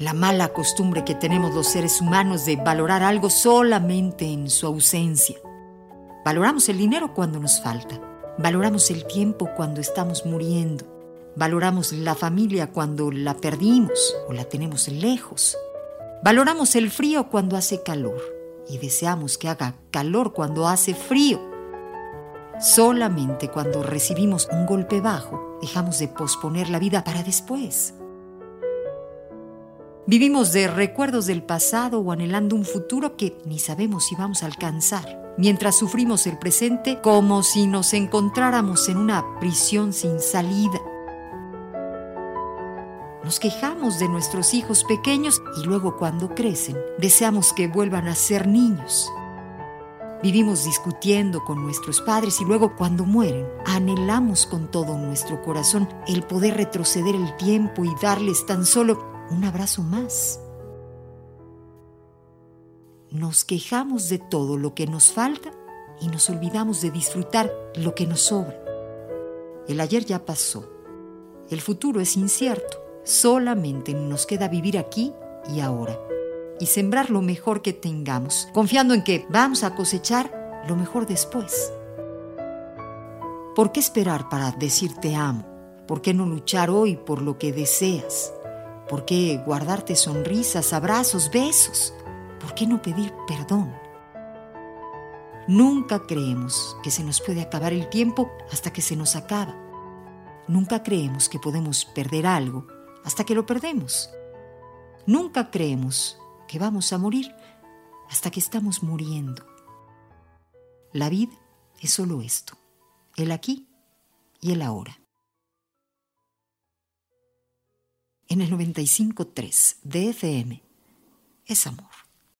la mala costumbre que tenemos los seres humanos de valorar algo solamente en su ausencia. Valoramos el dinero cuando nos falta, valoramos el tiempo cuando estamos muriendo, valoramos la familia cuando la perdimos o la tenemos lejos, valoramos el frío cuando hace calor y deseamos que haga calor cuando hace frío. Solamente cuando recibimos un golpe bajo dejamos de posponer la vida para después. Vivimos de recuerdos del pasado o anhelando un futuro que ni sabemos si vamos a alcanzar, mientras sufrimos el presente como si nos encontráramos en una prisión sin salida. Nos quejamos de nuestros hijos pequeños y luego cuando crecen deseamos que vuelvan a ser niños. Vivimos discutiendo con nuestros padres y luego cuando mueren anhelamos con todo nuestro corazón el poder retroceder el tiempo y darles tan solo un abrazo más. Nos quejamos de todo lo que nos falta y nos olvidamos de disfrutar lo que nos sobra. El ayer ya pasó. El futuro es incierto. Solamente nos queda vivir aquí y ahora y sembrar lo mejor que tengamos, confiando en que vamos a cosechar lo mejor después. ¿Por qué esperar para decir te amo? ¿Por qué no luchar hoy por lo que deseas? ¿Por qué guardarte sonrisas, abrazos, besos? ¿Por qué no pedir perdón? Nunca creemos que se nos puede acabar el tiempo hasta que se nos acaba. Nunca creemos que podemos perder algo hasta que lo perdemos. Nunca creemos que vamos a morir hasta que estamos muriendo. La vida es solo esto, el aquí y el ahora. En el 95.3 de FM es amor.